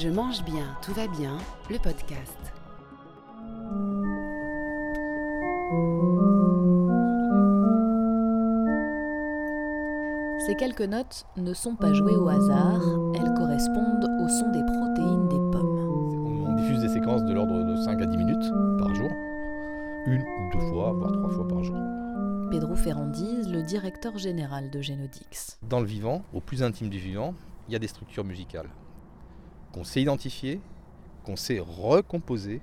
Je mange bien, tout va bien, le podcast. Ces quelques notes ne sont pas jouées au hasard, elles correspondent au son des protéines des pommes. On diffuse des séquences de l'ordre de 5 à 10 minutes par jour, une ou deux fois, voire trois fois par jour. Pedro Ferrandiz, le directeur général de Genodix. Dans le vivant, au plus intime du vivant, il y a des structures musicales qu'on sait identifier, qu'on sait recomposer.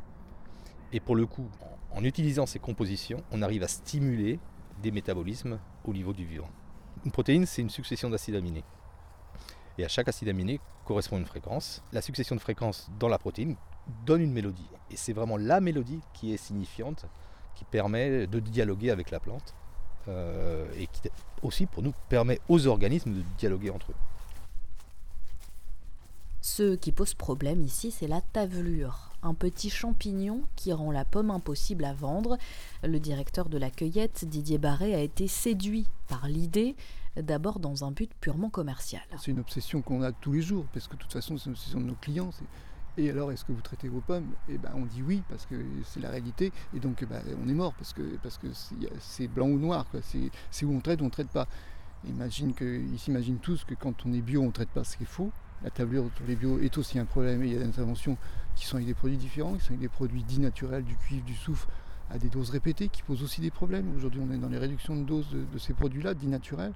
Et pour le coup, en utilisant ces compositions, on arrive à stimuler des métabolismes au niveau du vivant. Une protéine, c'est une succession d'acides aminés. Et à chaque acide aminé correspond une fréquence. La succession de fréquences dans la protéine donne une mélodie. Et c'est vraiment la mélodie qui est signifiante, qui permet de dialoguer avec la plante. Euh, et qui aussi pour nous permet aux organismes de dialoguer entre eux. Ce qui pose problème ici, c'est la tavelure, un petit champignon qui rend la pomme impossible à vendre. Le directeur de la cueillette, Didier Barré, a été séduit par l'idée, d'abord dans un but purement commercial. C'est une obsession qu'on a tous les jours, parce que de toute façon, c'est une obsession de nos clients. Et alors, est-ce que vous traitez vos pommes? Eh ben, on dit oui parce que c'est la réalité. Et donc, ben, on est mort parce que c'est blanc ou noir. C'est où on traite ou on traite pas. Imagine que, ils s'imaginent tous que quand on est bio, on traite pas ce qui est faux. La tablure sur les bio est aussi un problème. Et il y a des interventions qui sont avec des produits différents, qui sont avec des produits dits naturels, du cuivre, du soufre, à des doses répétées, qui posent aussi des problèmes. Aujourd'hui, on est dans les réductions de doses de, ces produits-là, dits naturels.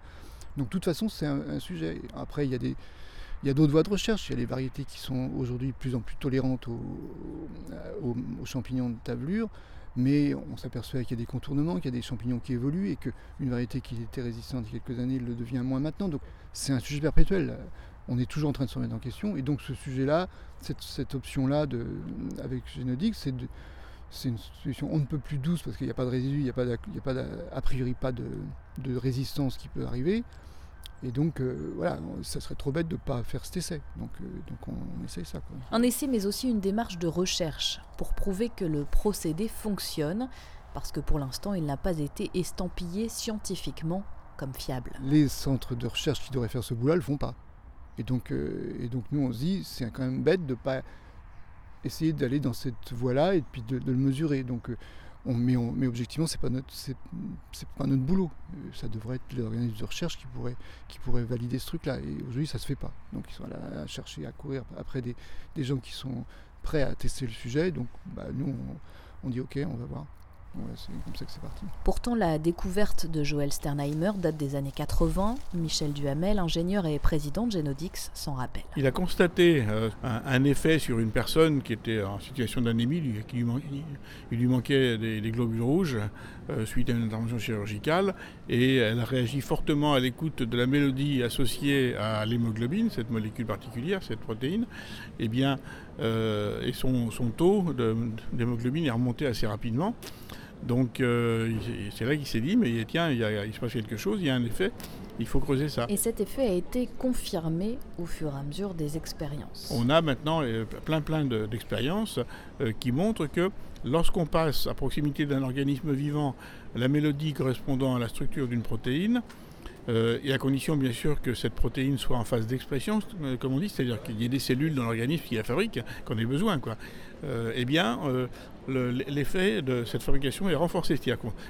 Donc, de toute façon, c'est un sujet. Après, il y a d'autres voies de recherche. Il y a les variétés qui sont aujourd'hui de plus en plus tolérantes aux, champignons de tavelure. Mais on s'aperçoit qu'il y a des contournements, qu'il y a des champignons qui évoluent et qu'une variété qui était résistante il y a quelques années le devient moins maintenant. Donc c'est un sujet perpétuel. On est toujours en train de se remettre en question. Et donc ce sujet-là, cette, option-là avec Génodix, c'est une solution on ne peut plus douce parce qu'il n'y a pas de résidus, il n'y a, pas a, priori pas de, de, résistance qui peut arriver. Et donc, euh, voilà, ça serait trop bête de ne pas faire cet essai. Donc, euh, donc on, essaye ça. Un essai, mais aussi une démarche de recherche pour prouver que le procédé fonctionne, parce que pour l'instant, il n'a pas été estampillé scientifiquement comme fiable. Les centres de recherche qui devraient faire ce boulot ne le font pas. Et donc, euh, et donc nous, on se dit, c'est quand même bête de ne pas essayer d'aller dans cette voie-là et puis de, le mesurer. Donc, mais, objectivement, ce n'est pas, notre, pas notre boulot. Euh, ça devrait être l'organisme de recherche qui pourrait, qui valider ce truc-là. Et aujourd'hui, ça se fait pas. Donc, ils sont là à chercher, à courir après des, gens qui sont prêts à tester le sujet. Donc, bah, nous, on dit OK, on va voir c'est comme ça que c'est parti. Pourtant, la découverte de Joël Sternheimer date des années 80. Michel Duhamel, ingénieur et président de Genodix, s'en rappelle. Il a constaté euh, un, effet sur une personne qui était en situation d'anémie, qui lui, il lui manquait des, globules rouges euh, suite à une intervention chirurgicale, et elle a réagi fortement à l'écoute de la mélodie associée à l'hémoglobine, cette molécule particulière, cette protéine. Eh bien, euh, et son, son taux d'hémoglobine est remonté assez rapidement. Donc euh, c'est là qu'il s'est dit, mais tiens, il, il, se passe quelque chose, il y a un effet, il faut creuser ça. Et cet effet a été confirmé au fur et à mesure des expériences. On a maintenant euh, plein plein d'expériences qui montrent que lorsqu'on passe à proximité d'un organisme vivant la mélodie correspondant à la structure d'une protéine, et à condition bien sûr que cette protéine soit en phase d'expression, comme on dit, c'est-à-dire qu'il y ait des cellules dans l'organisme qui la fabriquent, qu'on ait besoin. Quoi. eh bien, l'effet de cette fabrication est renforcé.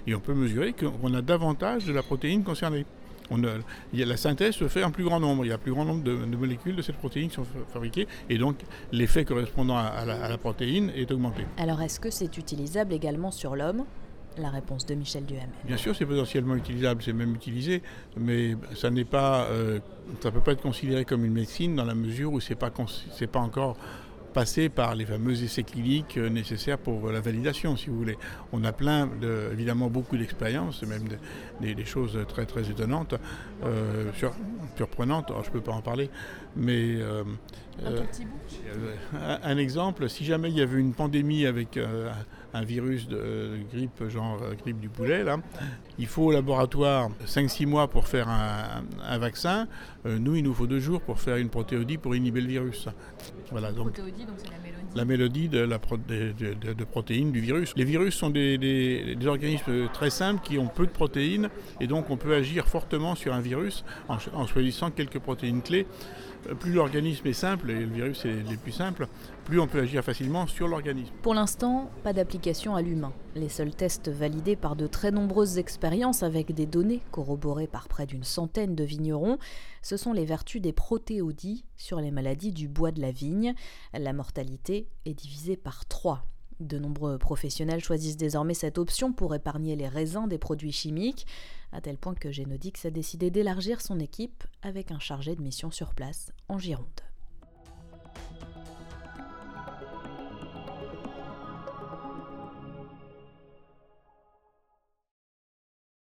Et on peut mesurer qu'on a davantage de la protéine concernée. On la synthèse se fait en plus grand nombre. Il y a un plus grand nombre de, molécules de cette protéine qui sont fabriquées et donc l'effet correspondant à, la, protéine est augmenté. Alors est-ce que c'est utilisable également sur l'homme? La réponse de Michel Duhamel. Bien sûr, c'est potentiellement utilisable, c'est même utilisé, mais ça n'est pas, euh, ça peut pas être considéré comme une médecine dans la mesure où c'est pas, c'est pas encore passer par les fameux essais cliniques euh, nécessaires pour la validation, si vous voulez. On a plein, de, évidemment, beaucoup d'expériences, même des, choses très très étonnantes, euh, surprenantes. je ne peux pas en parler, mais euh, un, un, exemple, si jamais il y avait une pandémie avec un virus de grippe, genre grippe du poulet, là. Il faut au laboratoire 5-6 mois pour faire un, vaccin. nous, il nous faut deux jours pour faire une protéodie pour inhiber le virus. Voilà, donc, protéodie, la mélodie de, protéines du virus. Les virus sont des, organismes très simples qui ont peu de protéines et donc on peut agir fortement sur un virus en choisissant quelques protéines clés. Euh, plus l'organisme est simple, et le virus est les plus simples, plus on peut agir facilement sur l'organisme. Pour l'instant, pas d'application à l'humain. Les seuls tests validés par de très nombreuses expériences avec des données corroborées par près d'une centaine de vignerons, ce sont les vertus des protéodies sur les maladies du bois de la vigne. La mortalité est divisée par 3. De nombreux professionnels choisissent désormais cette option pour épargner les raisins des produits chimiques, à tel point que Génodix a décidé d'élargir son équipe avec un chargé de mission sur place en Gironde.